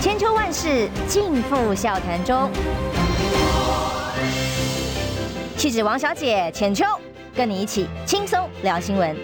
千秋万世尽付笑谈中。气质王小姐浅秋，跟你一起轻松聊新闻。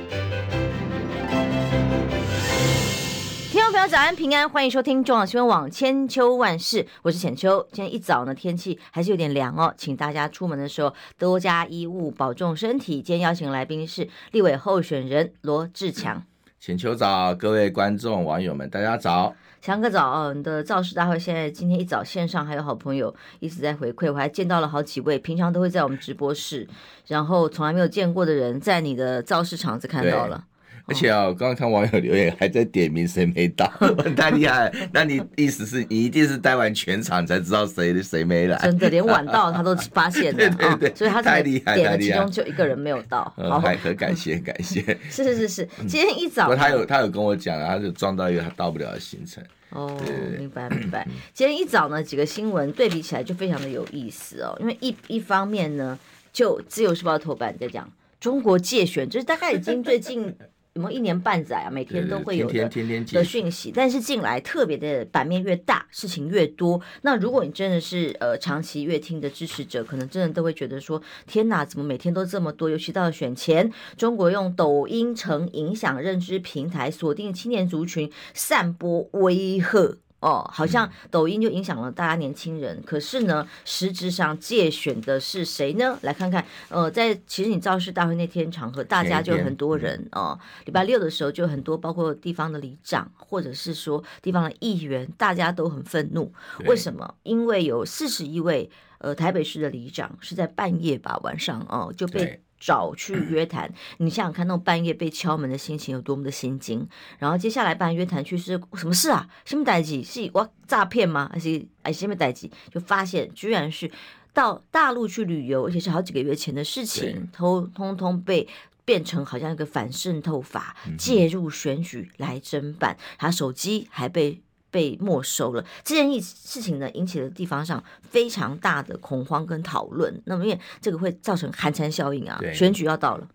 听众朋友早安平安，欢迎收听中广新闻网千秋万世，我是浅秋。今天一早呢，天气还是有点凉哦，请大家出门的时候多加衣物，保重身体。今天邀请来宾是立委候选人罗志强。浅秋早，各位观众网友们，大家早。强哥早哦，你的造势大会现在今天一早线上还有好朋友一直在回馈，我还见到了好几位平常都会在我们直播室，然后从来没有见过的人，在你的造势场子看到了。而且啊，我刚刚看网友留言，还在点名谁没到，太厉害！那你意思是你一定是待完全场才知道谁谁没来？真的，连晚到他都发现了，对对对，所以他太厉害，点了其中就一个人没有到，好，很感谢感谢。是是是是，今天一早他有他有跟我讲，他就撞到一个他到不了的行程。哦，明白明白。今天一早呢，几个新闻对比起来就非常的有意思哦，因为一一方面呢，就自由时报头版在讲中国介选，就是大概已经最近。有没有一年半载啊？每天都会有的的讯息，但是进来特别的版面越大，事情越多。那如果你真的是呃长期乐听的支持者，可能真的都会觉得说：天哪，怎么每天都这么多？尤其到了选前，中国用抖音成影响认知平台，锁定青年族群，散播威吓。哦，好像抖音就影响了大家年轻人，可是呢，实质上借选的是谁呢？来看看，呃，在其实你造势大会那天场合，大家就很多人哦。礼拜六的时候就很多，包括地方的里长，或者是说地方的议员，大家都很愤怒。为什么？因为有四十一位呃台北市的里长是在半夜吧，晚上哦就被。找去 约谈，你想想看，那种半夜被敲门的心情有多么的心惊。然后接下来办约谈去是什么事啊？什么代志？是我诈骗吗？还是哎什么代志？就发现居然是到大陆去旅游，而且是好几个月前的事情，通通通被变成好像一个反渗透法介入选举来侦办，他手机还被。被没收了，这件事事情呢，引起了地方上非常大的恐慌跟讨论。那么，因为这个会造成寒蝉效应啊，选举要到了，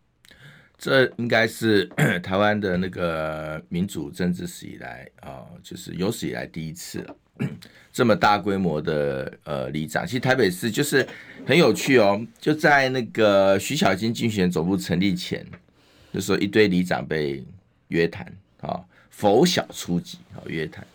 这应该是台湾的那个民主政治史以来啊，就是有史以来第一次了，这么大规模的呃里长。其实台北市就是很有趣哦，就在那个徐小金竞选总部成立前，就说一堆里长被约谈啊，否小初级啊，约谈。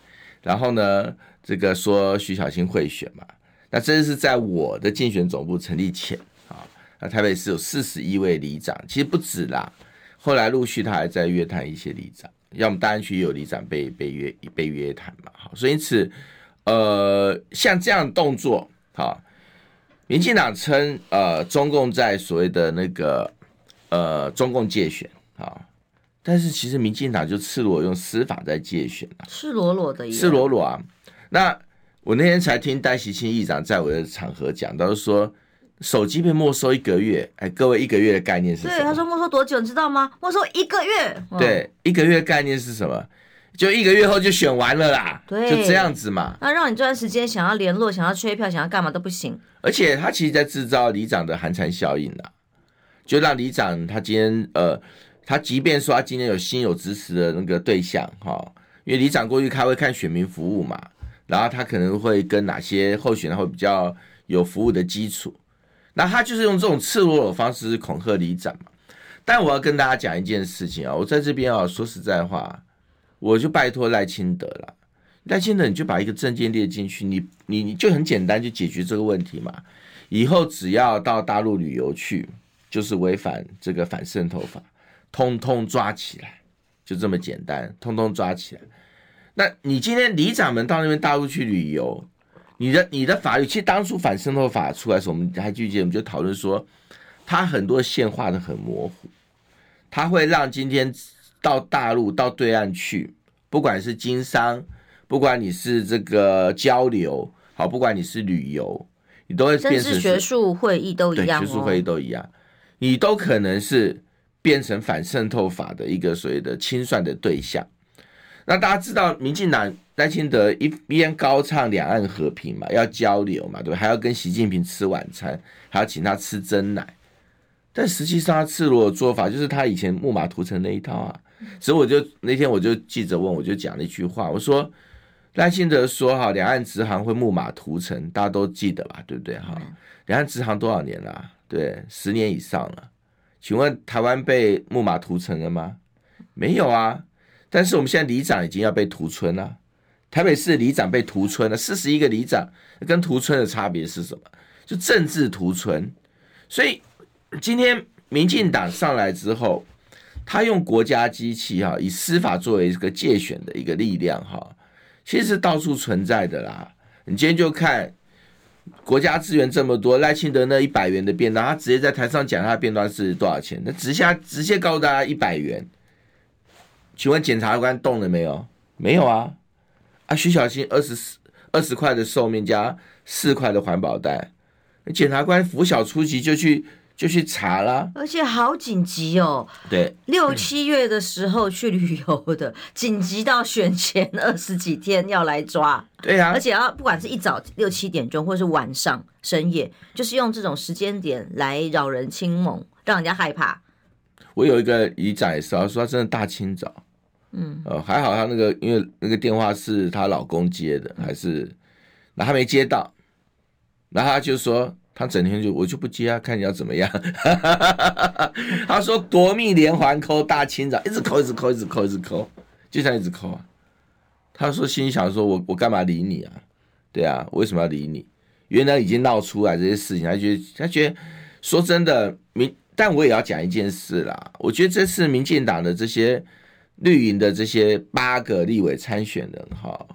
然后呢，这个说徐小青会选嘛，那这是在我的竞选总部成立前啊。那台北市有四十一位里长，其实不止啦。后来陆续他还在约谈一些里长，要么大安区也有里长被被约被约谈嘛。好，所以因此，呃，像这样的动作，好，民进党称呃中共在所谓的那个呃中共介选啊。但是其实民进党就赤裸用司法在借选啊，赤裸裸的，赤裸裸啊。那我那天才听戴喜庆议长在我的场合讲到说，手机被没收一个月，哎，各位一个月的概念是什么？对，他说没收多久，你知道吗？没收一个月。对，一个月的概念是什么？就一个月后就选完了啦，对，就这样子嘛。那让你这段时间想要联络、想要催票、想要干嘛都不行。而且他其实在制造里长的寒蝉效应啦，就让里长他今天呃。他即便说他今天有心有支持的那个对象哈，因为里长过去开会看选民服务嘛，然后他可能会跟哪些候选人会比较有服务的基础，那他就是用这种赤裸裸的方式恐吓里长嘛。但我要跟大家讲一件事情啊，我在这边啊说实在话，我就拜托赖清德了，赖清德你就把一个证件列进去，你你你就很简单就解决这个问题嘛。以后只要到大陆旅游去，就是违反这个反渗透法。通通抓起来，就这么简单，通通抓起来。那你今天里长们到那边大陆去旅游，你的你的法律，其实当初反渗透法出来的时候，我们还记不记得？我们就讨论说，它很多线画的很模糊，它会让今天到大陆到对岸去，不管是经商，不管你是这个交流，好，不管你是旅游，你都会变成学术会议都一样，学术会议都一样，你都可能是。变成反渗透法的一个所谓的清算的对象，那大家知道，民进党赖清德一边高唱两岸和平嘛，要交流嘛，对吧？还要跟习近平吃晚餐，还要请他吃真奶，但实际上他赤裸的做法就是他以前木马屠城那一套啊。所以我就那天我就记者问，我就讲了一句话，我说赖清德说哈，两岸直航会木马屠城，大家都记得吧？对不对？哈，两岸直航多少年了？对，十年以上了。请问台湾被木马屠城了吗？没有啊。但是我们现在里长已经要被屠村了，台北市里长被屠村了，四十一个里长跟屠村的差别是什么？就政治屠村。所以今天民进党上来之后，他用国家机器哈，以司法作为一个界选的一个力量哈，其实是到处存在的啦。你今天就看国家资源这么多，赖清德那一百元的便当，他直接在台上讲他的便当是多少钱，那直接直接告诉大家一百元。请问检察官动了没有？没有啊！啊，徐小新二十四二十块的寿面加四块的环保袋，检察官拂晓出击就去就去查了，而且好紧急哦。对，六七月的时候去旅游的，紧急到选前 二十几天要来抓。对啊，而且要不管是一早六七点钟，或是晚上深夜，就是用这种时间点来扰人清梦，让人家害怕。我有一个姨仔也是，他说他真的大清早。嗯，呃，还好他那个，因为那个电话是她老公接的，还是，那他没接到，然后他就说，他整天就我就不接啊，看你要怎么样。他说夺命连环扣，大清早一直扣，一直扣，一直扣，一直扣，就这样一直扣啊。他说心想说我我干嘛理你啊？对啊，我为什么要理你？原来已经闹出来这些事情，他觉得他觉得说真的民，但我也要讲一件事啦，我觉得这次民进党的这些。绿营的这些八个立委参选人，哈，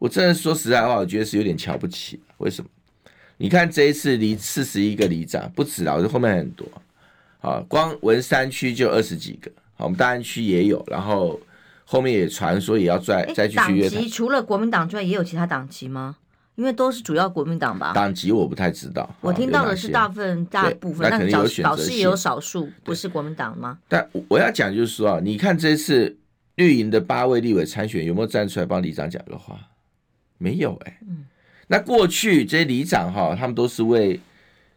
我真的说实在话，我觉得是有点瞧不起。为什么？你看这一次离四十一个里长不止了，我觉得后面很多，啊，光文山区就二十几个，好，我们大安区也有，然后后面也传说也要再再继续约。党籍除了国民党之外，也有其他党籍吗？因为都是主要国民党吧？党籍我不太知道。我听到的是大部分大部分，但表表示也有少数不是国民党吗？但我要讲就是说啊，你看这次绿营的八位立委参选有没有站出来帮里长讲个话？没有哎、欸。嗯。那过去这些里长哈，他们都是为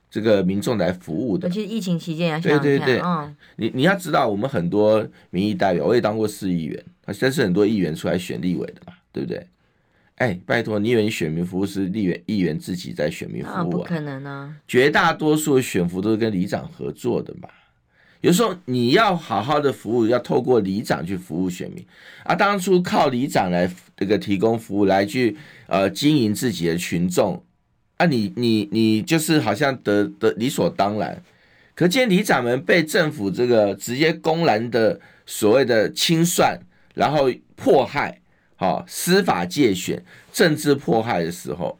这个民众来服务的。尤其实疫情期间啊，对对对。嗯。你你要知道，我们很多民意代表，我也当过市议员，现在是很多议员出来选立委的嘛，对不对？哎，拜托，你以为你选民服务是立员议员自己在选民服务啊？不可能啊！绝大多数选服都是跟里长合作的嘛。有时候你要好好的服务，要透过里长去服务选民啊。当初靠里长来这个提供服务，来去呃经营自己的群众啊你，你你就是好像得得理所当然。可见里长们被政府这个直接公然的所谓的清算，然后迫害。好，司法界选、政治迫害的时候，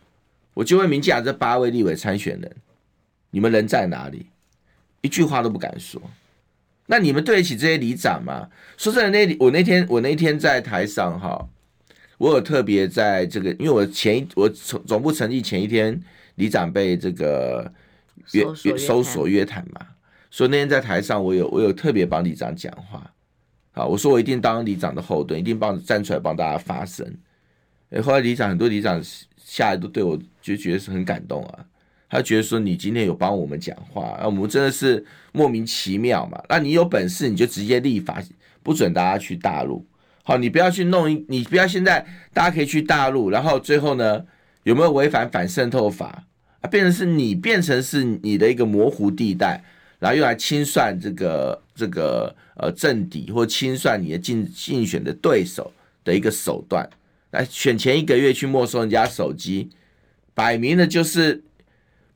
我就问民进党这八位立委参选人，你们人在哪里？一句话都不敢说。那你们对得起这些里长吗？说真的，那我那天我那天在台上哈，我有特别在这个，因为我前一我总总部成立前一天，里长被这个约约搜索约谈嘛，所以那天在台上，我有我有特别帮里长讲话。好，我说我一定当里长的后盾，一定帮站出来帮大家发声。哎，后来里长很多里长下来都对我就觉得是很感动啊，他觉得说你今天有帮我们讲话，啊，我们真的是莫名其妙嘛。那你有本事你就直接立法不准大家去大陆，好，你不要去弄，你不要现在大家可以去大陆，然后最后呢有没有违反反渗透法啊？变成是你变成是你的一个模糊地带。然后用来清算这个这个呃政敌，或清算你的竞竞选的对手的一个手段，来选前一个月去没收人家手机，摆明了就是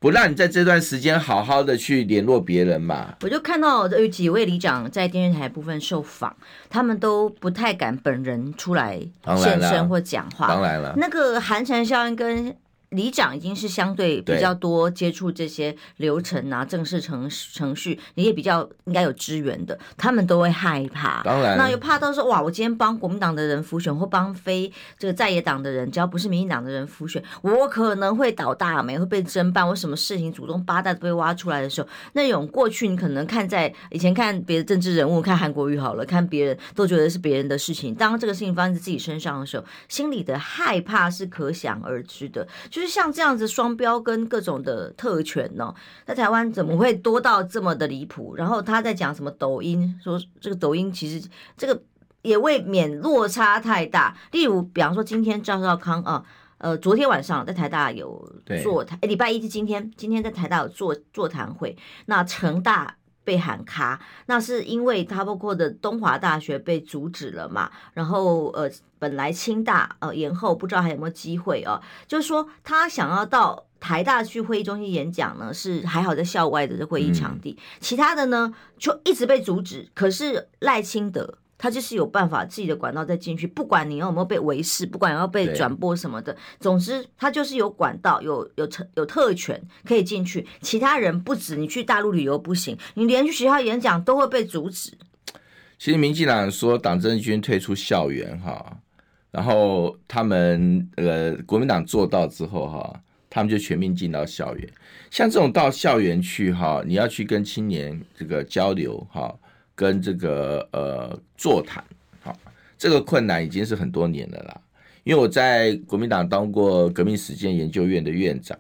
不让你在这段时间好好的去联络别人嘛。我就看到有几位里长在电视台部分受访，他们都不太敢本人出来现身或讲话。当然了，那个寒蝉效应跟。里长已经是相对比较多接触这些流程啊，正式程程序，你也比较应该有支援的，他们都会害怕。当然，那又怕到说哇，我今天帮国民党的人浮选，或帮非这个在野党的人，只要不是民进党的人浮选，我可能会倒大霉，会被侦办，我什么事情祖宗八代都被挖出来的时候，那种过去你可能看在以前看别的政治人物，看韩国瑜好了，看别人都觉得是别人的事情，当这个事情发生在自己身上的时候，心里的害怕是可想而知的，就是。像这样子双标跟各种的特权呢，在台湾怎么会多到这么的离谱？然后他在讲什么抖音，说这个抖音其实这个也未免落差太大。例如，比方说今天赵少康啊，呃，昨天晚上在台大有座谈，哎，礼拜一是今天，今天在台大有座座谈会，那成大。被喊卡，那是因为他包括的东华大学被阻止了嘛？然后呃，本来清大呃延后，不知道还有没有机会哦。就是说他想要到台大去会议中心演讲呢，是还好在校外的会议场地，嗯、其他的呢就一直被阻止。可是赖清德。他就是有办法自己的管道再进去，不管你有没有被围视，不管要被转播什么的，总之他就是有管道，有有特有特权可以进去。其他人不止，你去大陆旅游不行，你连去学校演讲都会被阻止。其实民进党说党政军退出校园哈，然后他们呃国民党做到之后哈，他们就全面进到校园。像这种到校园去哈，你要去跟青年这个交流哈。跟这个呃座谈，好，这个困难已经是很多年了啦。因为我在国民党当过革命实践研究院的院长，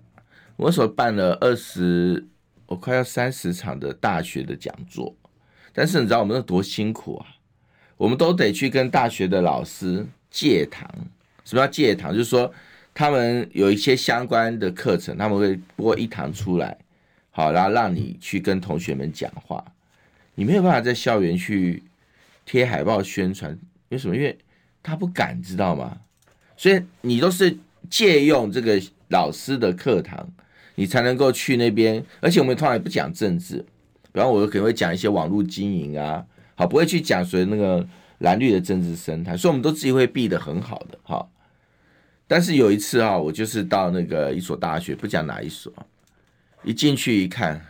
我所办了二十，我快要三十场的大学的讲座。但是你知道我们有多辛苦啊？我们都得去跟大学的老师借堂。什么叫借堂？就是说他们有一些相关的课程，他们会拨一堂出来，好，然后让你去跟同学们讲话。你没有办法在校园去贴海报宣传，为什么？因为他不敢，知道吗？所以你都是借用这个老师的课堂，你才能够去那边。而且我们通常也不讲政治，比方我可能会讲一些网络经营啊，好，不会去讲所谓那个蓝绿的政治生态，所以我们都自己会避得很好的哈。但是有一次啊，我就是到那个一所大学，不讲哪一所，一进去一看。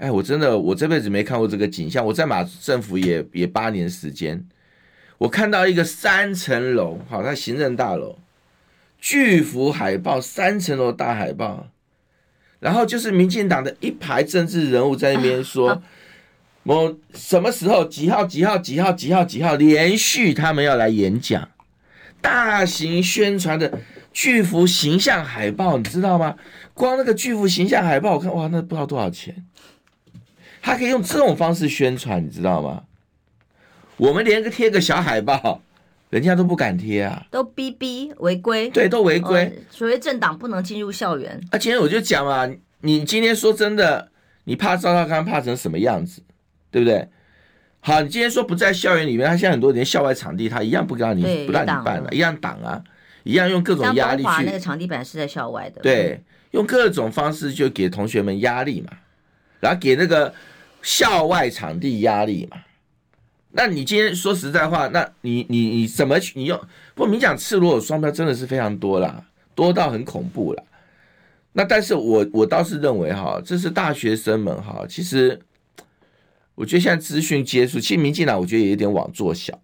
哎，我真的，我这辈子没看过这个景象。我在马政府也也八年时间，我看到一个三层楼，好，它行政大楼，巨幅海报，三层楼大海报，然后就是民进党的一排政治人物在那边说，我什么时候几号几号几号几号几号连续他们要来演讲，大型宣传的巨幅形象海报，你知道吗？光那个巨幅形象海报，我看哇，那不知道多少钱。他可以用这种方式宣传，你知道吗？我们连个贴个小海报，人家都不敢贴啊，都逼逼违规，对，都违规。所谓政党不能进入校园。啊，今天我就讲嘛，你今天说真的，你怕赵少康怕成什么样子，对不对？好，你今天说不在校园里面，他现在很多连校外场地他一样不让你不让你办了，一样挡啊，一样用各种压力去。那个场地本来是在校外的，对，用各种方式就给同学们压力嘛，然后给那个。校外场地压力嘛，那你今天说实在话，那你你你怎么去？你用不过你讲赤裸裸双标真的是非常多啦，多到很恐怖啦。那但是我我倒是认为哈，这是大学生们哈，其实我觉得现在资讯接触，其实民进党我觉得也有点网做小。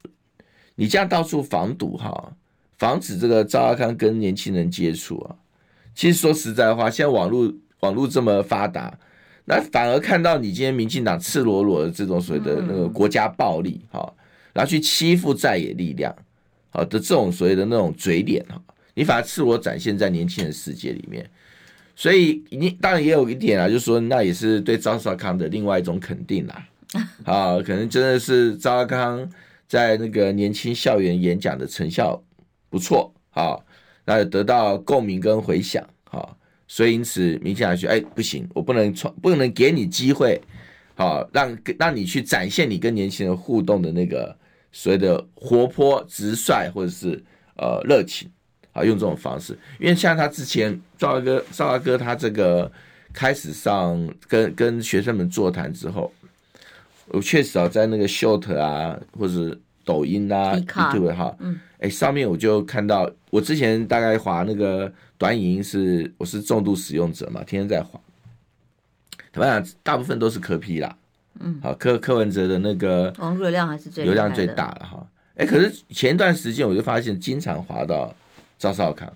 你这样到处防堵哈，防止这个赵少康跟年轻人接触啊。其实说实在话，现在网络网络这么发达。那反而看到你今天民进党赤裸裸的这种所谓的那个国家暴力哈，然后去欺负在野力量，好的这种所谓的那种嘴脸哈，你反而赤裸展现在年轻人世界里面，所以你当然也有一点啊，就是说那也是对赵少康的另外一种肯定啦，啊，可能真的是赵少康在那个年轻校园演讲的成效不错啊，那得到共鸣跟回响哈。所以，因此，民进党说：“哎，不行，我不能创，不能给你机会，好，让让你去展现你跟年轻人互动的那个所谓的活泼、直率，或者是呃热情，啊，用这种方式。因为像他之前赵大哥，赵大哥他这个开始上跟跟学生们座谈之后，我确实啊，在那个 short 啊，或者抖音啊，YouTube 哈，嗯，哎，上面我就看到，我之前大概划那个。”短影音是我是重度使用者嘛，天天在划。怎么样？大部分都是柯 P 啦，嗯，好柯柯文哲的那个网络流量还是最流量最大了哈。哎、欸，可是前一段时间我就发现经常滑到赵少康，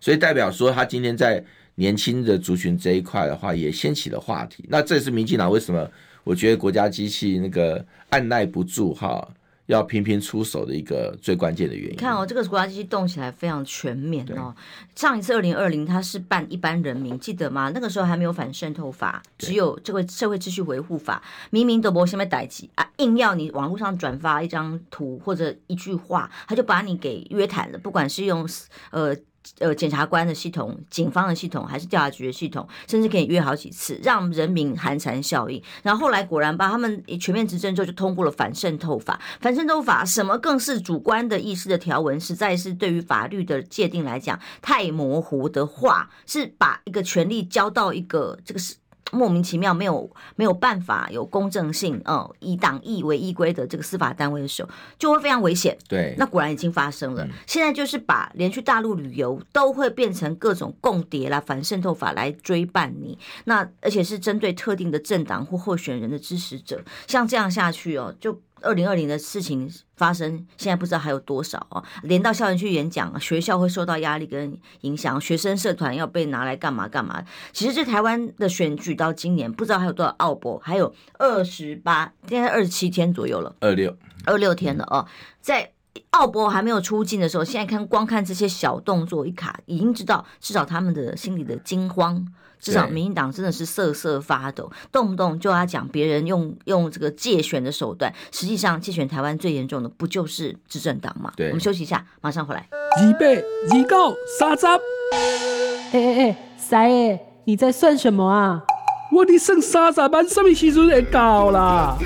所以代表说他今天在年轻的族群这一块的话也掀起了话题。那这也是民进党为什么？我觉得国家机器那个按耐不住哈，要频频出手的一个最关键的原因。看哦，这个国家机器动起来非常全面哦。上一次二零二零，它是办一般人民，记得吗？那个时候还没有反渗透法，只有这个社会秩序维护法。明明都不先被逮起啊，硬要你网络上转发一张图或者一句话，他就把你给约谈了。不管是用呃。呃，检察官的系统、警方的系统，还是调查局的系统，甚至可以约好几次，让人民寒蝉效应。然后后来果然吧，他们全面执政之后就通过了反渗透法。反渗透法什么更是主观的意识的条文，实在是对于法律的界定来讲太模糊的话，是把一个权利交到一个这个是。莫名其妙，没有没有办法有公正性，嗯，以党意为依归的这个司法单位的时候，就会非常危险。对，那果然已经发生了。嗯、现在就是把连去大陆旅游都会变成各种共谍啦、反渗透法来追办你。那而且是针对特定的政党或候选人的支持者，像这样下去哦，就。二零二零的事情发生，现在不知道还有多少啊？连到校园去演讲，学校会受到压力跟影响，学生社团要被拿来干嘛干嘛？其实这台湾的选举到今年不知道还有多少奥博，还有二十八，现在二十七天左右了，二六二六天了哦。在奥博还没有出境的时候，现在看光看这些小动作一卡，已经知道至少他们的心里的惊慌。至少民进党真的是瑟瑟发抖，动不动就要讲别人用用这个借选的手段，实际上借选台湾最严重的不就是执政党吗？对，我们休息一下，马上回来。二八二九三十，哎哎哎，三爷，你在算什么啊？我的剩三十万，什么时阵会到啦？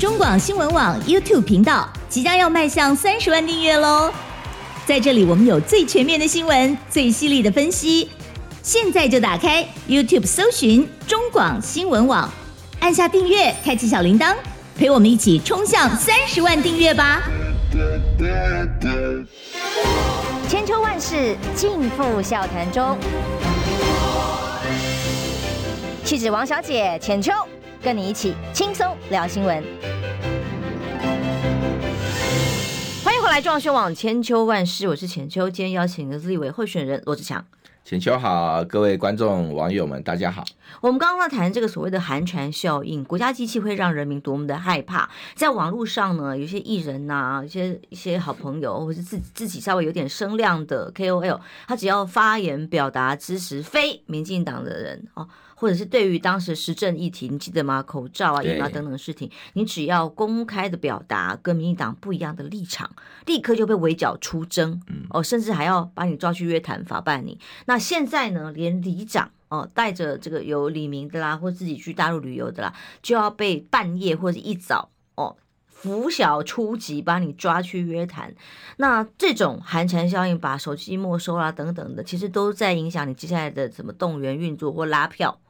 中广新闻网 YouTube 频道即将要迈向三十万订阅喽！在这里，我们有最全面的新闻，最犀利的分析。现在就打开 YouTube 搜寻中广新闻网，按下订阅，开启小铃铛，陪我们一起冲向三十万订阅吧！千秋万世尽付笑谈中，气质王小姐浅秋，跟你一起轻松聊新闻。欢迎回来，中广新闻网千秋万世，我是浅秋，今天邀请的是立委候选人罗志强。浅秋好，各位观众网友们，大家好。我们刚刚在谈这个所谓的寒蝉效应，国家机器会让人民多么的害怕。在网络上呢，有些艺人呐、啊，一些一些好朋友，或是自己自己稍微有点声量的 KOL，他只要发言表达支持非民进党的人哦。或者是对于当时时政议题，你记得吗？口罩啊、疫苗等等的事情，你只要公开的表达跟民进党不一样的立场，立刻就被围剿出征，哦，甚至还要把你抓去约谈法办你。那现在呢，连里长哦，带着这个有李明的啦，或自己去大陆旅游的啦，就要被半夜或者一早哦，拂晓出击把你抓去约谈。那这种寒蝉效应，把手机没收啦等等的，其实都在影响你接下来的什么动员运作或拉票。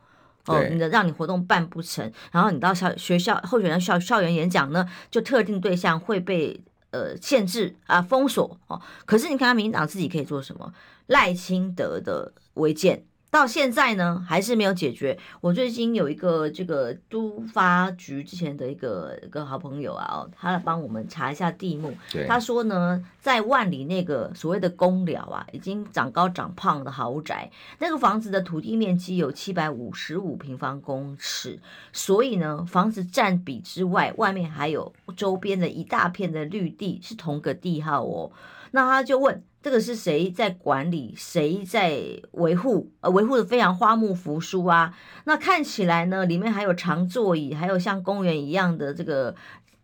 哦，你的让你活动办不成，然后你到校学校候选人校校园演讲呢，就特定对象会被呃限制啊封锁哦。可是你看，民进党自己可以做什么？赖清德的违建。到现在呢，还是没有解决。我最近有一个这个都发局之前的一个一个好朋友啊，哦，他来帮我们查一下地目。他说呢，在万里那个所谓的公寮啊，已经长高长胖的豪宅，那个房子的土地面积有七百五十五平方公尺，所以呢，房子占比之外，外面还有周边的一大片的绿地，是同个地号哦。那他就问。这个是谁在管理？谁在维护？呃，维护的非常花木扶疏啊。那看起来呢，里面还有长座椅，还有像公园一样的这个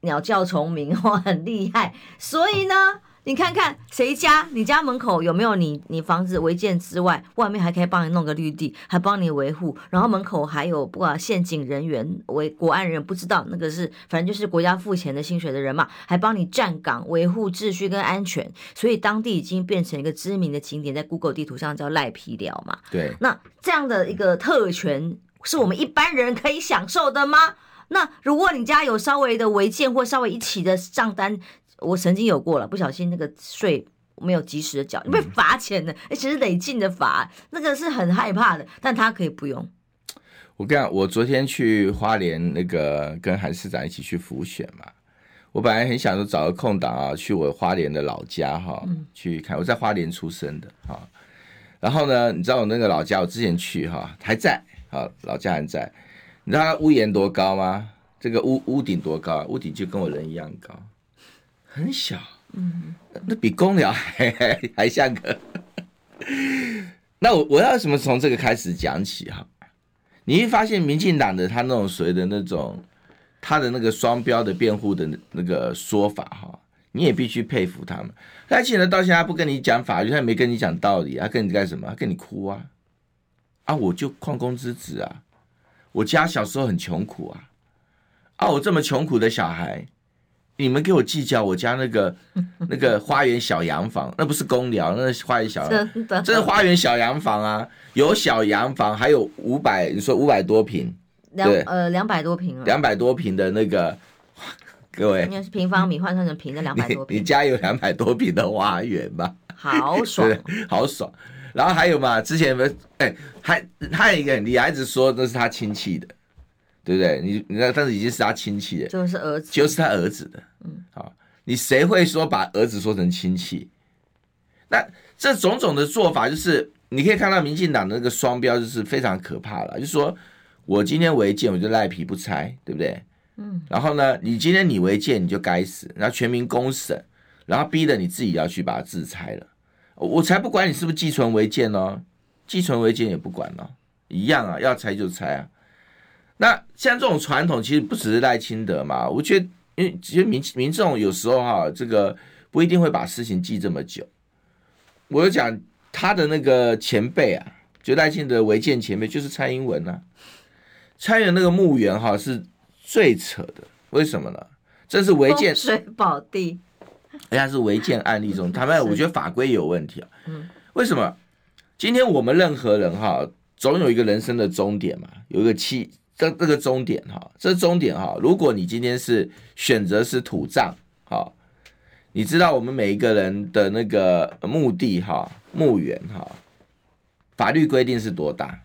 鸟叫虫鸣，哇，很厉害。所以呢。你看看谁家？你家门口有没有你？你房子违建之外，外面还可以帮你弄个绿地，还帮你维护。然后门口还有不管陷阱人员、维国安人，不知道那个是，反正就是国家付钱的薪水的人嘛，还帮你站岗维护秩序跟安全。所以当地已经变成一个知名的景点，在 Google 地图上叫赖皮寮嘛。对，那这样的一个特权是我们一般人可以享受的吗？那如果你家有稍微的违建或稍微一起的账单。我曾经有过了，不小心那个税没有及时的缴，被罚钱的，而且是累进的罚，那个是很害怕的。但他可以不用。我跟你讲，我昨天去花莲那个跟韩市长一起去浮选嘛，我本来很想说找个空档啊，去我花莲的老家哈，去看。我在花莲出生的哈，然后呢，你知道我那个老家，我之前去哈还在啊，老家还在。你知道它屋檐多高吗？这个屋屋顶多高？屋顶就跟我人一样高。很小，嗯，那比公寮还还还像个。那我我要什么从这个开始讲起哈？你会发现民进党的他那种所谓的那种他的那个双标的辩护的那个说法哈，你也必须佩服他们。而且呢到现在不跟你讲法律，他也没跟你讲道理，他跟你干什么？他跟你哭啊！啊，我就矿工之子啊，我家小时候很穷苦啊，啊，我这么穷苦的小孩。你们给我计较我家那个 那个花园小洋房，那不是公寮，那是花园小洋房，这是花园小洋房啊，有小洋房，还有五百，你说五百多平，两呃两百多坪，两百多平的那个，各位，应该是平方米换算成平的两百多平，你家有两百多平的花园吧？好爽，好爽。然后还有嘛，之前哎，还还有一个，你还一直说那是他亲戚的。对不对？你你那，但是已经是他亲戚的，就是儿子，就是他儿子的。嗯，好，你谁会说把儿子说成亲戚？那这种种的做法，就是你可以看到民进党的那个双标，就是非常可怕了。就是说我今天违建，我就赖皮不拆，对不对？嗯。然后呢，你今天你违建，你就该死，然后全民公审，然后逼得你自己要去把它自拆了。我才不管你是不是寄存违建哦，寄存违建也不管哦，一样啊，要拆就拆啊。那像这种传统，其实不只是赖清德嘛。我觉得，因为其实民民众有时候哈，这个不一定会把事情记这么久。我就讲他的那个前辈啊，就赖清德违建前辈就是蔡英文啊。蔡英文那个墓园哈是最扯的，为什么呢？这是违建，风水宝地，人家是违建案例中，他们我觉得法规有问题啊。为什么？今天我们任何人哈，总有一个人生的终点嘛，有一个期。这这个终点哈，这终点哈，如果你今天是选择是土葬，好，你知道我们每一个人的那个墓地哈，墓园哈，法律规定是多大？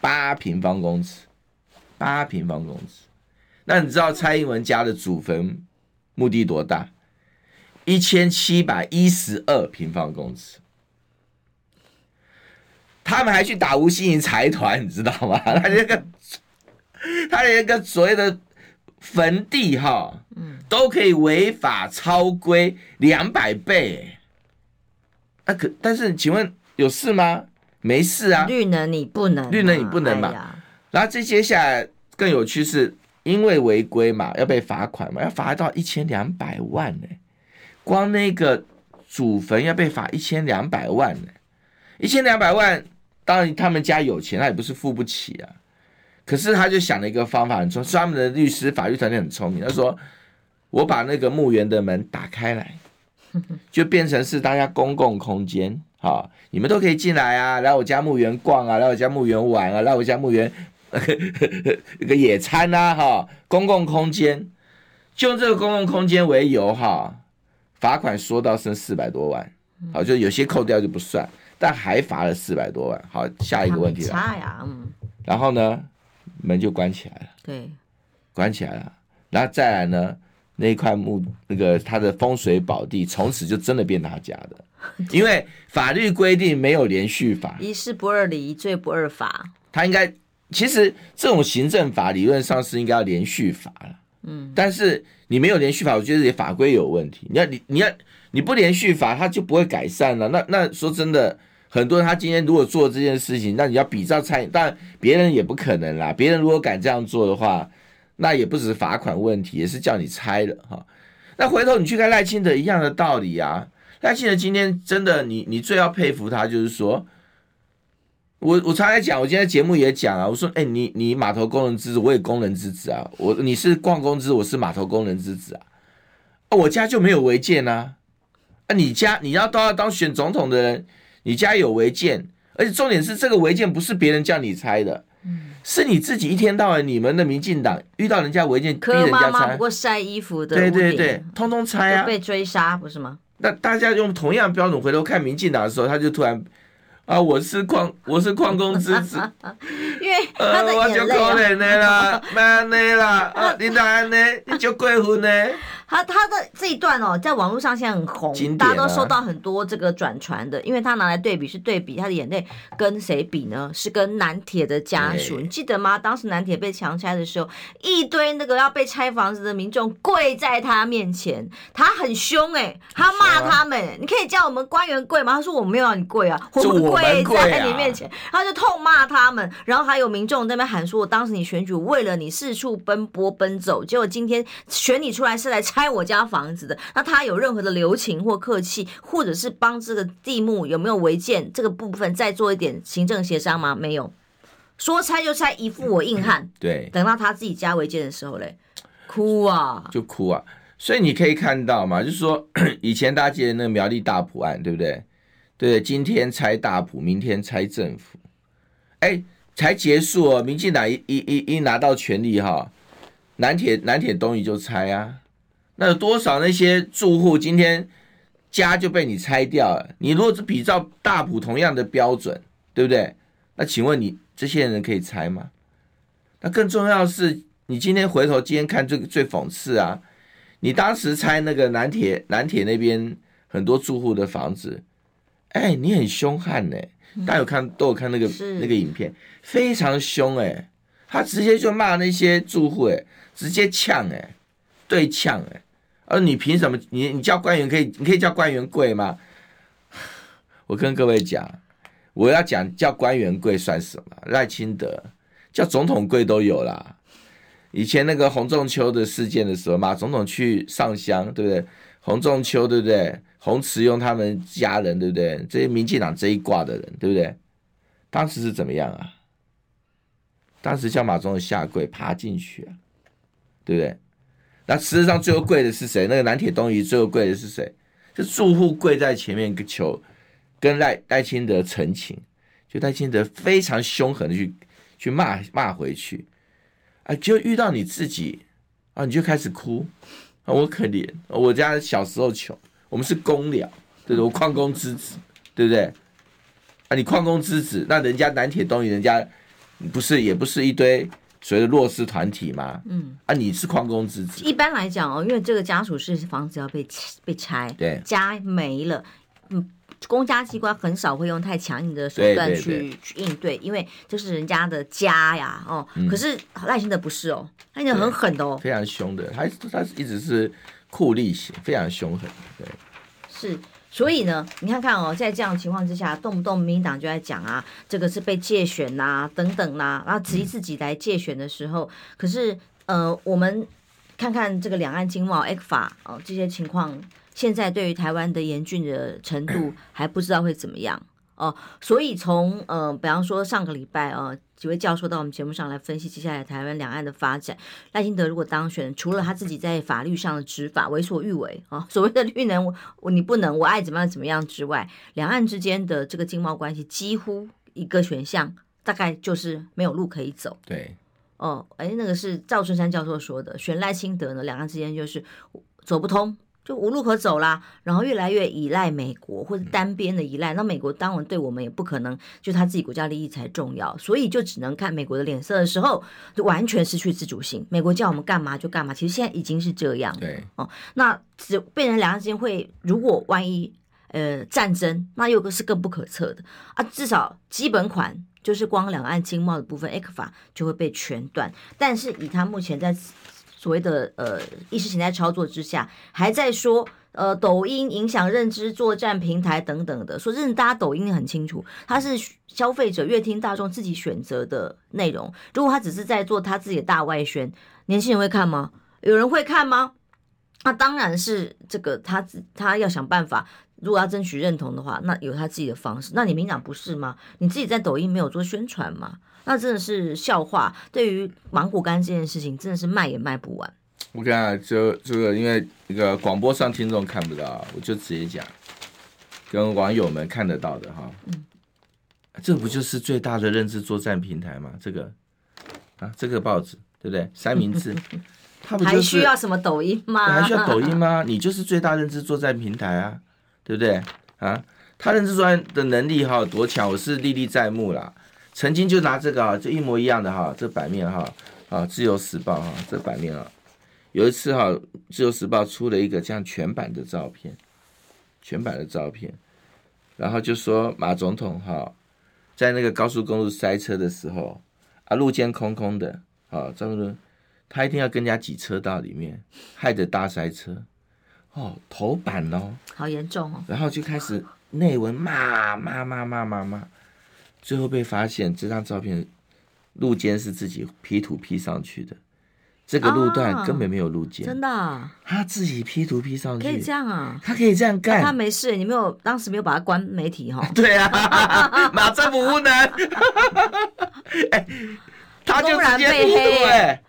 八平方公尺，八平方公尺。那你知道蔡英文家的祖坟墓地多大？一千七百一十二平方公尺。他们还去打吴欣盈财团，你知道吗？他那个，他那个所谓的坟地哈，都可以违法超规两百倍。那可，但是请问有事吗？没事啊。绿能你不能，绿能你不能嘛。哎、然后这接下来更有趣是，因为违规嘛，要被罚款嘛，要罚到一千两百万呢。光那个祖坟要被罚一千两百万呢，一千两百万。当然，他们家有钱，他也不是付不起啊。可是他就想了一个方法，很聪，他们的律师、法律团队很聪明。他说：“我把那个墓园的门打开来，就变成是大家公共空间，好，你们都可以进来啊，来我家墓园逛啊，来我家墓园玩啊，来我家墓园 一个野餐啊，哈，公共空间，就用这个公共空间为由，哈，罚款说到剩四百多万，好，就有些扣掉就不算。”但还罚了四百多万。好，下一个问题了。差呀，嗯。然后呢，门就关起来了。对，关起来了。然后再来呢，那一块墓，那个他的风水宝地，从此就真的变他家的，因为法律规定没有连续法，一事不二理，一罪不二法。他应该，其实这种行政法理论上是应该要连续法了。嗯。但是你没有连续法，我觉得你法规有问题。你要你你要你不连续法，他就不会改善了。那那说真的。很多人他今天如果做这件事情，那你要比照蔡，但别人也不可能啦。别人如果敢这样做的话，那也不只是罚款问题，也是叫你拆了哈。那回头你去看赖清德一样的道理啊。赖清德今天真的，你你最要佩服他，就是说，我我常来讲，我今天节目也讲啊，我说，哎，你你码头工人之子，我也工人之子啊。我你是矿工之子，我是码头工人之子啊。我家就没有违建啊。啊，你家你要都要当选总统的人。你家有违建，而且重点是这个违建不是别人叫你拆的，嗯、是你自己一天到晚你们的民进党遇到人家违建逼人家拆，不过晒衣服的，对对对，通通拆啊，被追杀不是吗？那大家用同样标准回头看民进党的时候，他就突然啊，我是矿 我是矿工之子，因为他的眼泪、啊，我就可怜的啦，妈你啦，啊，你哪呢？你就过分呢？他他的这一段哦，在网络上现在很红，啊、大家都收到很多这个转传的，因为他拿来对比，是对比他的眼泪跟谁比呢？是跟南铁的家属，你记得吗？当时南铁被强拆的时候，一堆那个要被拆房子的民众跪在他面前，他很凶哎、欸，他骂他们、欸，你可以叫我们官员跪吗？他说我没有让你跪啊，我们跪在你面前，他就痛骂他们，然后还有民众在那边喊说，我当时你选举为了你四处奔波奔走，结果今天选你出来是来拆。拆我家房子的，那他有任何的留情或客气，或者是帮这个地目有没有违建这个部分再做一点行政协商吗？没有，说拆就拆，一副我硬汉。对，等到他自己家违建的时候嘞，哭啊，就哭啊。所以你可以看到嘛，就是说 以前大家记得那个苗栗大埔案，对不对？对，今天拆大埔，明天拆政府，哎，才结束哦。民进党一一一一拿到权力哈，南铁南铁东移就拆啊。那有多少那些住户今天家就被你拆掉了？你如果是比照大埔同样的标准，对不对？那请问你这些人可以拆吗？那更重要的是，你今天回头今天看最最讽刺啊！你当时拆那个南铁南铁那边很多住户的房子，哎，你很凶悍呢、欸。大家有看都有看那个那个影片，非常凶哎、欸，他直接就骂那些住户哎，直接呛哎。对呛哎，而你凭什么？你你叫官员可以，你可以叫官员跪吗？我跟各位讲，我要讲叫官员跪算什么？赖清德叫总统跪都有啦。以前那个洪仲丘的事件的时候，马总统去上香，对不对？洪仲丘对不对？洪慈庸他们家人对不对？这些民进党这一挂的人对不对？当时是怎么样啊？当时叫马总统下跪爬进去啊，对不对？那事实上最后跪的是谁？那个南铁东移最后跪的是谁？是住户跪在前面求跟赖赖清德陈情，就赖清德非常凶狠的去去骂骂回去，啊，就遇到你自己啊，你就开始哭啊，我可怜，我家小时候穷，我们是工寮，对不？我矿工之子，对不对？啊，你矿工之子，那人家南铁东移，人家不是也不是一堆。所谓的弱势团体嘛，嗯。啊，你是矿工之子。一般来讲哦，因为这个家属是房子要被被拆，对，家没了，嗯，公家机关很少会用太强硬的手段去去应对，因为这是人家的家呀，哦，嗯、可是赖清德不是哦，赖清德很狠的哦，非常凶的，他他一直是酷吏型，非常凶狠，对，是。所以呢，你看看哦，在这样的情况之下，动不动民进党就在讲啊，这个是被借选呐、啊，等等呐、啊，然后质疑自己来借选的时候，可是呃，我们看看这个两岸经贸 ECFA 哦，这些情况，现在对于台湾的严峻的程度 还不知道会怎么样哦，所以从呃，比方说上个礼拜啊。几位教授到我们节目上来分析接下来台湾两岸的发展。赖清德如果当选，除了他自己在法律上的执法为所欲为啊，所谓的绿能我你不能，我爱怎么样怎么样之外，两岸之间的这个经贸关系几乎一个选项，大概就是没有路可以走。对，哦，哎，那个是赵春山教授说的，选赖清德呢，两岸之间就是走不通。就无路可走啦，然后越来越依赖美国或者单边的依赖，那美国当然对我们也不可能，就他自己国家利益才重要，所以就只能看美国的脸色的时候，就完全失去自主性。美国叫我们干嘛就干嘛，其实现在已经是这样。对哦，那只变成两岸之间会，如果万一呃战争，那又是更不可测的啊。至少基本款就是光两岸经贸的部分，ECFA 就会被全断。但是以他目前在。所谓的呃意识形态操作之下，还在说呃抖音影响认知作战平台等等的，说认大家抖音很清楚，它是消费者、乐听大众自己选择的内容。如果他只是在做他自己的大外宣，年轻人会看吗？有人会看吗？那当然是这个他自他要想办法，如果要争取认同的话，那有他自己的方式。那你民党不是吗？你自己在抖音没有做宣传吗？那真的是笑话。对于芒果干这件事情，真的是卖也卖不完。我看啊，就这个，因为那个广播上听众看不到，我就直接讲，跟网友们看得到的哈。嗯，这不就是最大的认知作战平台吗？这个啊，这个报纸对不对？三明治，它不、就是、还需要什么抖音吗？还需要抖音吗？你就是最大认知作战平台啊，对不对？啊，他认知作战的能力哈有多强，我是历历在目啦。曾经就拿这个啊，就一模一样的哈，这版面哈啊，《自由时报》哈，这版面啊，有一次哈，《自由时报》出了一个这样全版的照片，全版的照片，然后就说马总统哈，在那个高速公路塞车的时候啊，路肩空空的，啊，这么他一定要跟人家挤车道里面，害得大塞车，哦，头版哦，好严重哦，然后就开始内文骂骂骂骂骂骂，最后被发现这张照片路肩是自己 P 图 P 上去的。这个路段根本没有路肩，啊，真的，啊，他自己 P 图 P 上去，可以这样啊？他可以这样干，他没事，你没有当时没有把他关媒体哈？对啊，马政府无能，哎，他就直接哎，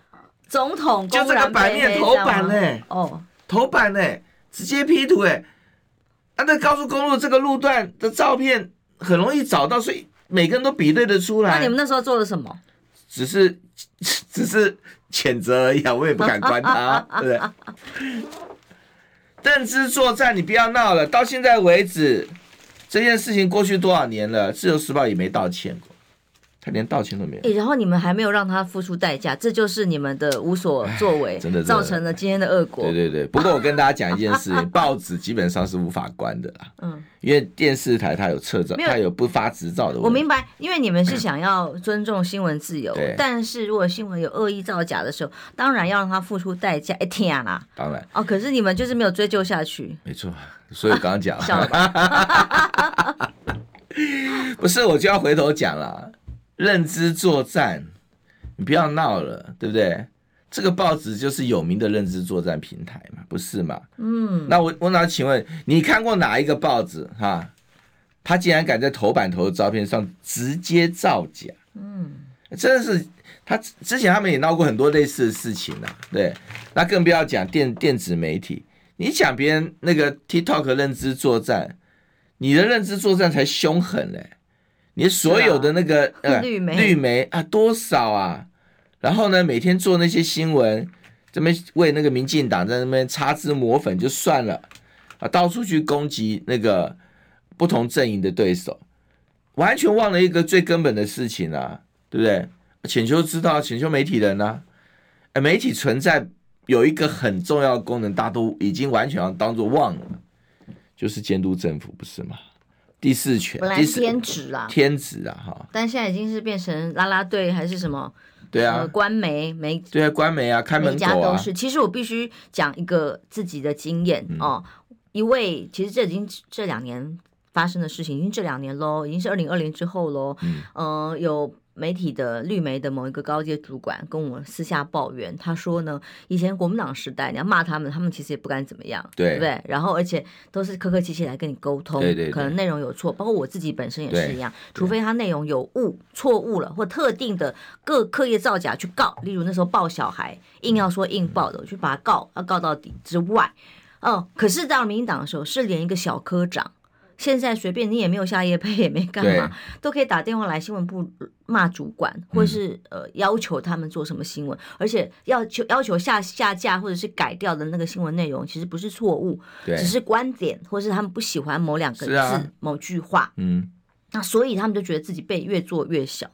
总统就这个版面头版嘞，哦，头版嘞，直接 P 图哎，啊，那高速公路这个路段的照片很容易找到，所以每个人都比对得出来。那你们那时候做了什么？只是，只是。谴责而已啊，我也不敢关他，对不对？认知作战，你不要闹了。到现在为止，这件事情过去多少年了，《自由时报》也没道歉过。他连道歉都没有，欸，然后你们还没有让他付出代价，这就是你们的无所作为，真的造成了今天的恶果。对对对，不过我跟大家讲一件事情，报纸基本上是无法关的啦，嗯，因为电视台它有撤照，它有不发执照的。我明白，因为你们是想要尊重新闻自由，但是如果新闻有恶意造假的时候，当然要让他付出代价。哎天啊，当然哦，可是你们就是没有追究下去。没错，所以我刚刚讲，不是我就要回头讲了。认知作战，你不要闹了，对不对？这个报纸就是有名的认知作战平台嘛，不是嘛？嗯，那我我那请问你看过哪一个报纸哈？他竟然敢在头版头的照片上直接造假？嗯，真的是他之前他们也闹过很多类似的事情啊，对。那更不要讲电电子媒体，你讲别人那个 TikTok 认知作战，你的认知作战才凶狠嘞。你所有的那个、啊、呃绿媒绿媒啊多少啊？然后呢，每天做那些新闻，这边为那个民进党在那边擦脂抹粉就算了啊，到处去攻击那个不同阵营的对手，完全忘了一个最根本的事情啊，对不对？浅秋知道，浅秋媒体人呢、啊，媒体存在有一个很重要的功能，大家都已经完全要当做忘了，就是监督政府，不是吗？第四权，本来是天职啊，天职啊，哈！但现在已经是变成啦啦队还是什么？对啊，官媒媒对啊，官媒啊，开门狗啊，都是。其实我必须讲一个自己的经验、嗯、哦，一位其实这已经这两年发生的事情，已经这两年喽，已经是二零二零之后喽。嗯，呃、有。媒体的绿媒的某一个高阶主管跟我私下抱怨，他说呢，以前国民党时代你要骂他们，他们其实也不敢怎么样，对，对不对？然后而且都是客客气气来跟你沟通，对对对，可能内容有错，包括我自己本身也是一样，除非他内容有误、错误了，或特定的各刻意造假去告，例如那时候抱小孩，硬要说硬抱的，我去把他告，要告到底之外，哦，可是到民进党的时候，是连一个小科长。现在随便你也没有下夜配也没干嘛，都可以打电话来新闻部骂主管，或者是呃要求他们做什么新闻，而且要求要求下下架或者是改掉的那个新闻内容，其实不是错误，只是观点，或是他们不喜欢某两个字、某句话。嗯，那所以他们就觉得自己被越做越小，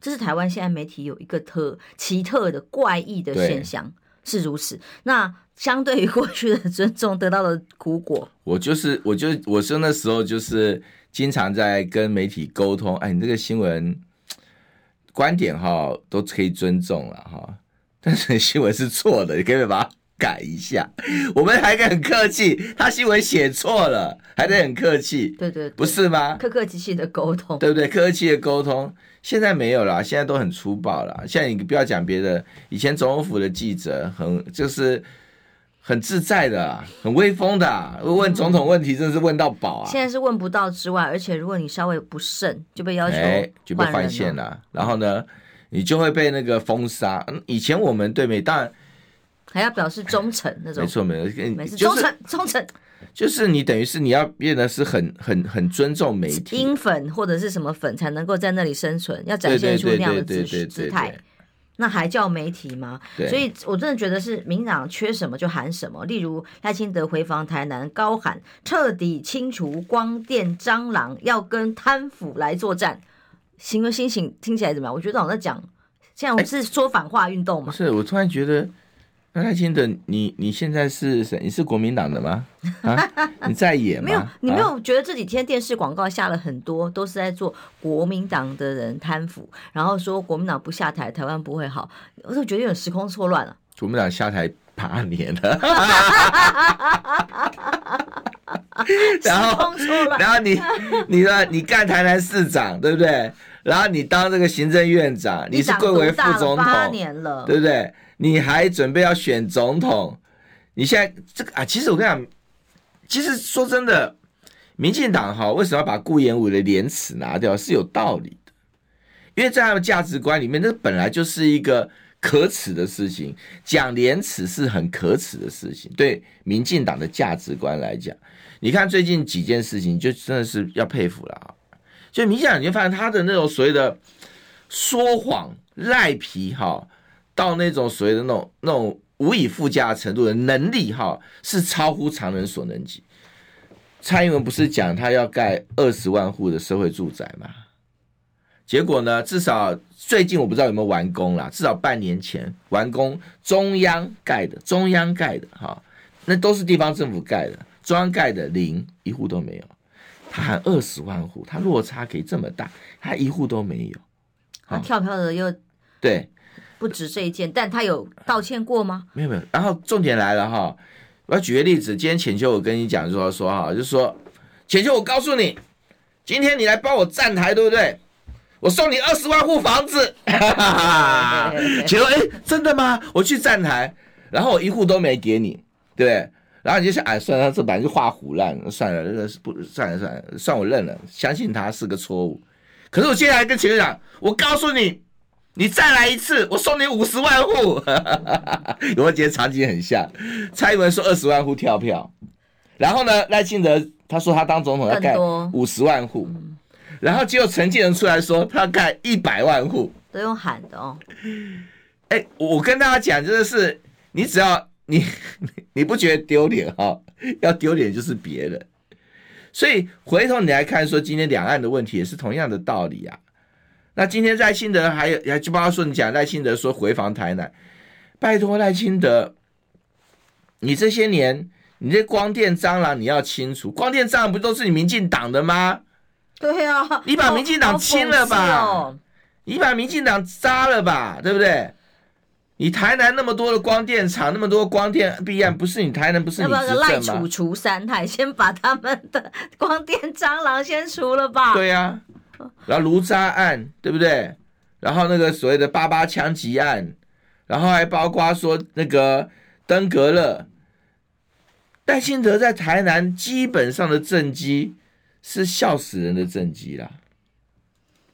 这是台湾现在媒体有一个特奇特的怪异的现象。是如此，那相对于过去的尊重得到的苦果，我就是，我就我说那时候就是经常在跟媒体沟通，哎，你这个新闻观点哈都可以尊重了哈，但是新闻是错的，你可以把它改一下。我们还很客气，他新闻写错了，还得很客气，对，对对，不是吗？客客气气的沟通，对不对？客客气的沟通。现在没有了，现在都很粗暴了。现在你不要讲别的，以前总统府的记者很就是很自在的，很威风的，问总统问题真的是问到饱啊。现在是问不到之外，而且如果你稍微不慎，就被要求、欸、就被换线了。然后呢，你就会被那个封杀。以前我们对美当然还要表示忠诚那种，没错没错，没错，忠诚忠诚。就是你等于是你要变得是很很很尊重媒体，英粉或者是什么粉才能够在那里生存，要展现出那样的姿姿态，那还叫媒体吗？所以我真的觉得是民进党缺什么就喊什么。例如赖清德回访台南，高喊彻底清除光电蟑螂，要跟贪腐来作战。行为心情听起来怎么样？我觉得好像在讲，现在我是说反话运动嘛。不是，我突然觉得那赖清德，你你现在是谁？你是国民党的吗？啊，你在演吗？没有，你没有觉得这几天电视广告下了很多，都是在做国民党的人贪腐，然后说国民党不下台，台湾不会好。我就觉得有点时空错乱了。国民党下台八年了，然后然后你你说你干台南市长，对不对？然后你当这个行政院长，你是贵为副总统，八年了，对不对？你还准备要选总统？你现在这个啊，其实我跟你讲，其实说真的，民进党哈为什么要把顾炎武的廉耻拿掉是有道理的，因为在他们价值观里面，那本来就是一个可耻的事情，讲廉耻是很可耻的事情。对民进党的价值观来讲，你看最近几件事情，就真的是要佩服了啊！就民进党，你就发现他的那种所谓的说谎赖皮哈。到那种所谓的那种那种无以复加程度的能力哈，是超乎常人所能及。蔡英文不是讲他要盖二十万户的社会住宅吗？结果呢，至少最近我不知道有没有完工啦，至少半年前完工，中央盖的，中央盖的哈，那都是地方政府盖的，中央盖的零一户都没有。他喊二十万户，他落差可以这么大，他一户都没有。他跳票的又对。不止这一件，但他有道歉过吗？没有没有。然后重点来了哈，我要举个例子。今天浅秋我跟你讲说说哈，就是说浅秋，我告诉你，今天你来帮我站台，对不对？我送你二十万户房子。浅秋，哎，真的吗？我去站台，然后我一户都没给你，对不对？然后你就想，哎，算了，这本来就画虎烂，算了，这个不算了算了，算我认了，相信他是个错误。可是我接下来跟浅秋讲，我告诉你。你再来一次，我送你五十万户。有没有觉得场景很像？蔡英文说二十万户跳票，然后呢，赖清德他说他当总统要盖五十万户，然后结果陈建仁出来说他要盖一百万户，都用喊的哦。哎、欸，我跟大家讲，真的是你只要你 你不觉得丢脸哈，要丢脸就是别人。所以回头你来看，说今天两岸的问题也是同样的道理啊。那今天赖清德还有还就包括说你讲赖清德说回防台南，拜托赖清德，你这些年你这光电蟑螂你要清除，光电蟑螂不都是你民进党的吗？对啊，你把民进党清了吧，哦、你把民进党杀了吧，对不对？你台南那么多的光电厂，那么多光电弊案，不是你台南不是你执政赖楚除三害，先把他们的光电蟑螂先除了吧？对呀、啊。然后卢渣案对不对？然后那个所谓的八八枪击案，然后还包括说那个登革热，戴清德在台南基本上的政绩是笑死人的政绩啦。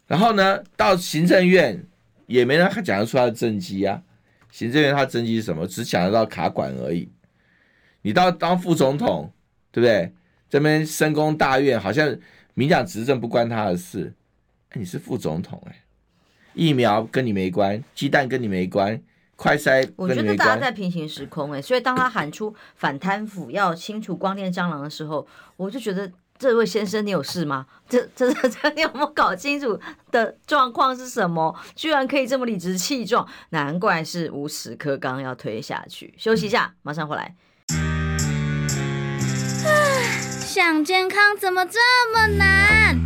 然后呢，到行政院也没人讲得出他的政绩啊。行政院他政绩是什么？只讲得到卡管而已。你到当副总统，对不对？这边深宫大院好像。民讲执政不关他的事，你是副总统哎，疫苗跟你没关，鸡蛋跟你没关，快筛我觉得大家在平行时空哎，所以当他喊出反贪腐要清除光电蟑螂的时候，我就觉得这位先生你有事吗？这这这你有没有搞清楚的状况是什么？居然可以这么理直气壮，难怪是无时刻刚要推下去。休息一下，马上回来。想健康怎么这么难？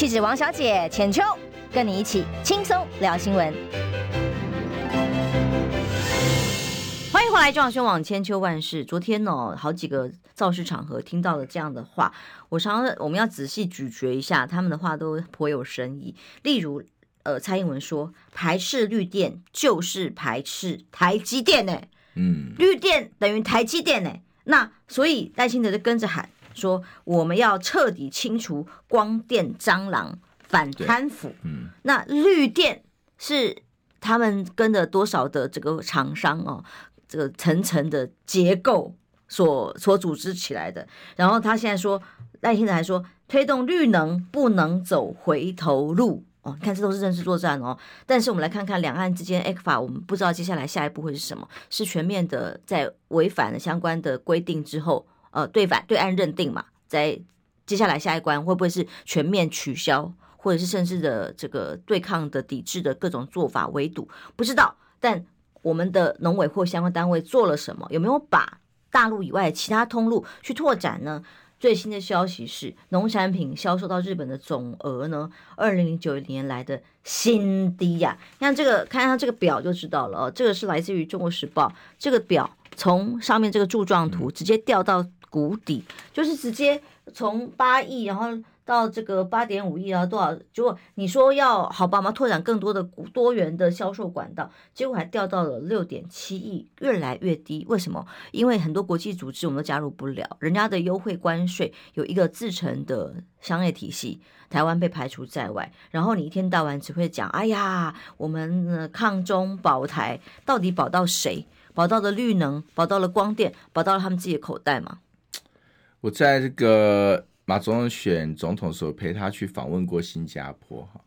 气质王小姐浅秋，跟你一起轻松聊新闻。欢迎回来，中央新闻网千秋万事。昨天呢、哦，好几个造势场合听到了这样的话，我常常我们要仔细咀嚼一下，他们的话都颇有深意。例如，呃，蔡英文说排斥绿电就是排斥台积电呢，嗯，绿电等于台积电呢。那所以赖清德就跟着喊说，我们要彻底清除光电蟑螂，反贪腐。嗯，那绿电是他们跟了多少的这个厂商哦？这个层层的结构所所组织起来的。然后他现在说，赖清德还说，推动绿能不能走回头路。哦，你看，这都是认知作战哦。但是我们来看看两岸之间 ECFA，我们不知道接下来下一步会是什么？是全面的在违反了相关的规定之后，呃，对反对岸认定嘛？在接下来下一关会不会是全面取消，或者是甚至的这个对抗的抵制的各种做法围堵？不知道。但我们的农委或相关单位做了什么？有没有把大陆以外其他通路去拓展呢？最新的消息是，农产品销售到日本的总额呢，二零零九年来的新低呀、啊。看这个，看它这个表就知道了哦。这个是来自于《中国时报》，这个表从上面这个柱状图直接掉到谷底，就是直接从八亿，然后。到这个八点五亿啊，多少？结果你说要好吧，我们拓展更多的多元的销售管道，结果还掉到了六点七亿，越来越低。为什么？因为很多国际组织我们都加入不了，人家的优惠关税有一个自成的商业体系，台湾被排除在外。然后你一天到晚只会讲，哎呀，我们抗中保台，到底保到谁？保到了绿能，保到了光电，保到了他们自己的口袋嘛？我在这个。马总统选总统的时候，陪他去访问过新加坡，哈，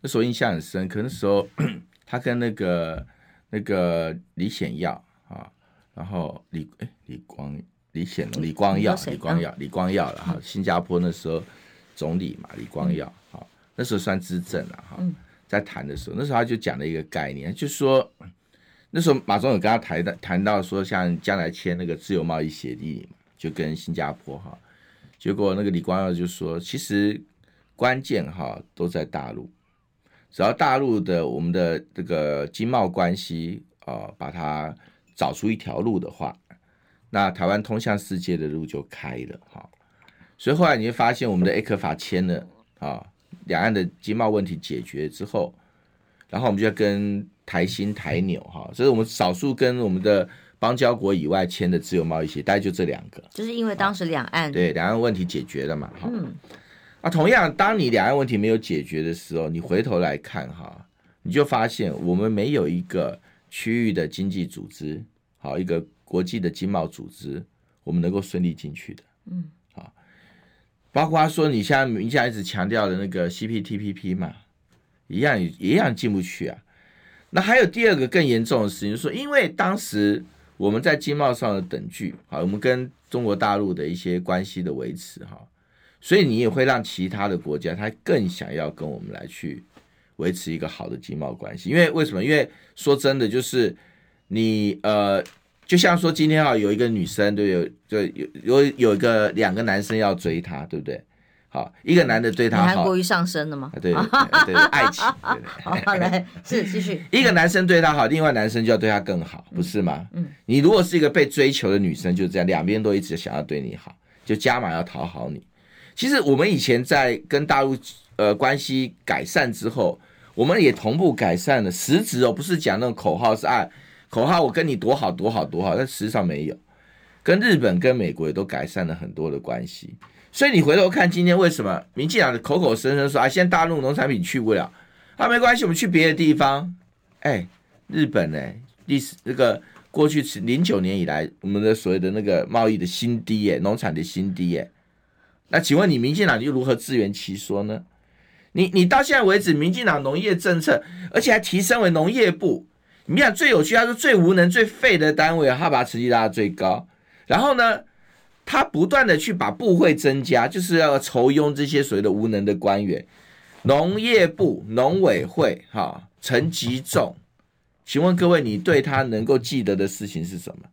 那时候印象很深。可那时候 他跟那个那个李显耀啊，然后李哎李光李显龙李光耀李光耀李光耀了哈，新加坡那时候总理嘛李光耀，哈，那时候算执政了哈，在谈的时候，那时候他就讲了一个概念，就是说那时候马总统跟他谈的谈到说，像将来签那个自由贸易协议嘛，就跟新加坡哈。结果那个李光耀就说：“其实关键哈都在大陆，只要大陆的我们的这个经贸关系啊，把它找出一条路的话，那台湾通向世界的路就开了哈。所以后来你会发现，我们的 ECFA 签了啊，两岸的经贸问题解决之后，然后我们就要跟台新、台纽哈，这是我们少数跟我们的。”邦交国以外签的自由贸易协议，大概就这两个，就是因为当时两岸对两岸问题解决了嘛，哈，嗯，啊，同样，当你两岸问题没有解决的时候，你回头来看哈，你就发现我们没有一个区域的经济组织，好，一个国际的经贸组织，我们能够顺利进去的，嗯，好，包括他说你像民进党一直强调的那个 CPTPP 嘛，一样一样进不去啊。那还有第二个更严重的事情，就是说因为当时。我们在经贸上的等距，好，我们跟中国大陆的一些关系的维持，哈，所以你也会让其他的国家他更想要跟我们来去维持一个好的经贸关系，因为为什么？因为说真的，就是你呃，就像说今天啊，有一个女生，对，有就有有有一个两个男生要追她，对不对？好，一个男的对她好，过于上升了吗？对对对，爱情。好，来，是继续。一个男生对她好，另外男生就要对她更好，不是吗？嗯，你如果是一个被追求的女生，就这样，两边都一直想要对你好，就加码要讨好你。其实我们以前在跟大陆呃关系改善之后，我们也同步改善了，实质哦，不是讲那种口号是爱，口号我跟你多好多好多好，但实际上没有。跟日本跟美国也都改善了很多的关系。所以你回头看今天为什么民进党的口口声声说啊，现在大陆农产品去不了，啊没关系，我们去别的地方。哎，日本呢，历史这个过去是零九年以来我们的所谓的那个贸易的新低耶，农产的新低耶。那请问你民进党又如何自圆其说呢？你你到现在为止，民进党农业政策，而且还提升为农业部，你看最有趣，他说最无能、最废的单位，他把成绩拉得最高，然后呢？他不断的去把部会增加，就是要酬庸这些所谓的无能的官员。农业部、农委会，哈，陈吉仲，请问各位，你对他能够记得的事情是什么？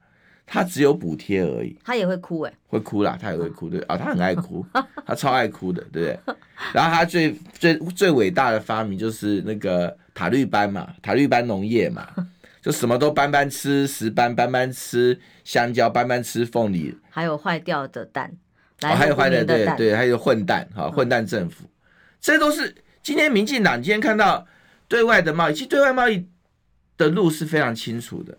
他只有补贴而已。他也会哭哎，会哭啦，他也会哭对啊，他很爱哭，他超爱哭的，对不对？然后他最最最伟大的发明就是那个塔绿班嘛，塔绿班农业嘛。就什么都班班吃石斑，班班吃香蕉，班班吃凤梨，还有坏掉的蛋，哦、还有坏的对对，还有混蛋哈，混蛋政府，嗯、这都是今天民进党今天看到对外的贸易，其实对外贸易的路是非常清楚的。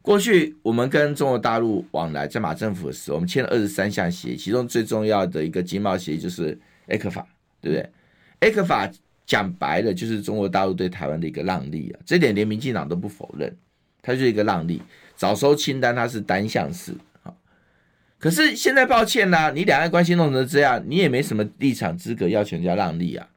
过去我们跟中国大陆往来，在马政府的时候，我们签了二十三项协议，其中最重要的一个经贸协议就是 A 克法对不对？ECFA。讲白了，就是中国大陆对台湾的一个让利啊，这点连民进党都不否认，它就是一个让利。早收清单它是单向式。可是现在抱歉呐、啊，你两岸关系弄成这样，你也没什么立场资格要求人家让利啊。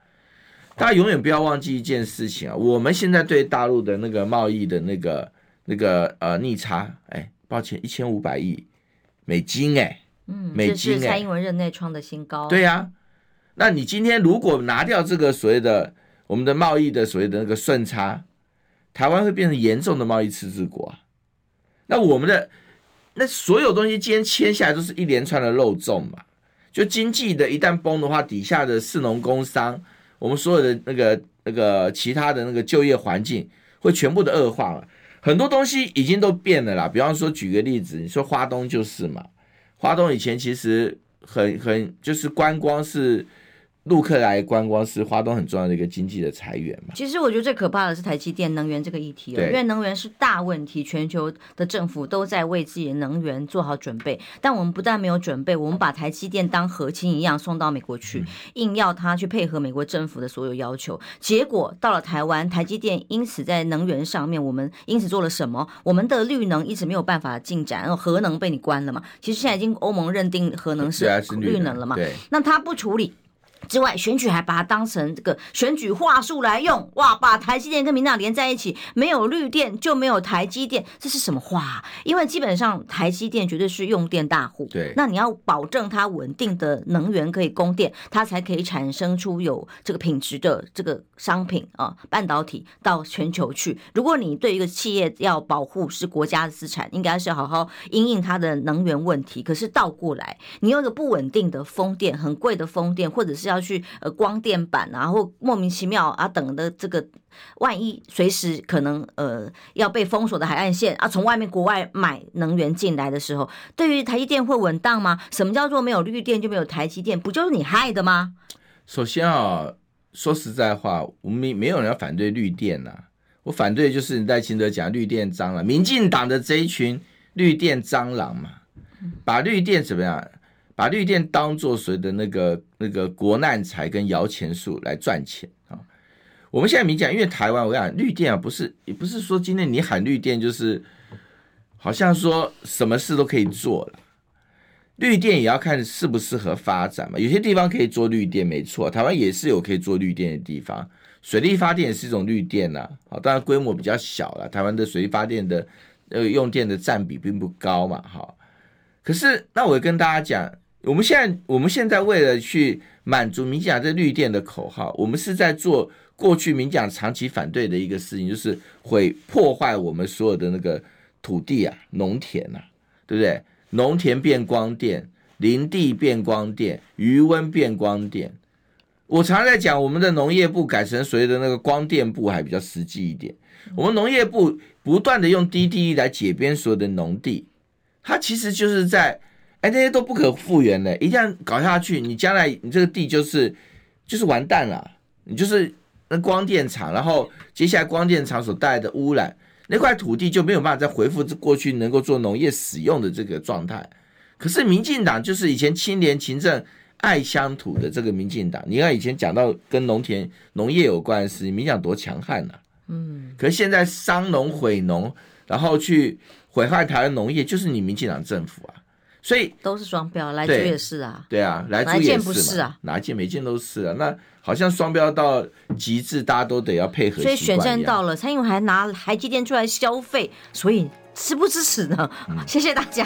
大家永远不要忘记一件事情啊，我们现在对大陆的那个贸易的那个那个呃逆差，哎，抱歉，一千五百亿美金哎，嗯，美金哎，这是蔡英文任内创的新高。对呀、啊，那你今天如果拿掉这个所谓的我们的贸易的所谓的那个顺差，台湾会变成严重的贸易赤字国啊。那我们的。那所有东西今天签下来都是一连串的漏洞嘛？就经济的一旦崩的话，底下的士农工商，我们所有的那个那个其他的那个就业环境会全部的恶化了。很多东西已经都变了啦。比方说，举个例子，你说花东就是嘛，花东以前其实很很就是观光是。陆客来观光是花东很重要的一个经济的财源嘛。其实我觉得最可怕的是台积电能源这个议题哦，因为能源是大问题，全球的政府都在为自己的能源做好准备。但我们不但没有准备，我们把台积电当和亲一样送到美国去，硬要他去配合美国政府的所有要求。结果到了台湾，台积电因此在能源上面，我们因此做了什么？我们的绿能一直没有办法进展，然后核能被你关了嘛？其实现在已经欧盟认定核能是绿能了嘛？对，那他不处理。之外，选举还把它当成这个选举话术来用，哇！把台积电跟民进党连在一起，没有绿电就没有台积电，这是什么话？因为基本上台积电绝对是用电大户，对，那你要保证它稳定的能源可以供电，它才可以产生出有这个品质的这个商品啊，半导体到全球去。如果你对一个企业要保护是国家的资产，应该是好好因应它的能源问题。可是倒过来，你用一个不稳定的风电，很贵的风电，或者是要要去呃光电板啊，或莫名其妙啊等的这个，万一随时可能呃要被封锁的海岸线啊，从外面国外买能源进来的时候，对于台积电会稳当吗？什么叫做没有绿电就没有台积电？不就是你害的吗？首先啊，说实在话，我们没有人要反对绿电呐、啊，我反对就是你在清德讲绿电蟑螂，民进党的这一群绿电蟑螂嘛，把绿电怎么样？把绿电当做谁的那个那个国难财跟摇钱树来赚钱啊！我们现在明讲，因为台湾我跟你讲绿电啊，不是也不是说今天你喊绿电就是好像说什么事都可以做了。绿电也要看适不适合发展嘛。有些地方可以做绿电，没错，台湾也是有可以做绿电的地方。水力发电也是一种绿电呐，啊，当然规模比较小了。台湾的水力发电的呃用电的占比并不高嘛，哈。可是那我跟大家讲。我们现在，我们现在为了去满足民进党这绿电的口号，我们是在做过去民进党长期反对的一个事情，就是会破坏我们所有的那个土地啊、农田啊，对不对？农田变光电，林地变光电，鱼塭变光电。我常在讲，我们的农业部改成所谓的那个光电部还比较实际一点。我们农业部不断的用 DDE 来解编所有的农地，它其实就是在。哎，那些都不可复原的，一旦搞下去，你将来你这个地就是就是完蛋了，你就是那光电厂，然后接下来光电厂所带来的污染，那块土地就没有办法再恢复过去能够做农业使用的这个状态。可是民进党就是以前清廉勤政爱乡土的这个民进党，你看以前讲到跟农田农业有关的事，民进党多强悍呐，嗯，可是现在伤农毁农，然后去毁坏台湾农业，就是你民进党政府啊。所以都是双标，来猪也是啊，对啊，莱猪也是啊，哪一件每件都是啊，那好像双标到极致，大家都得要配合。所以选战到了，蔡英文还拿台积电出来消费，所以吃不支持呢？嗯、谢谢大家。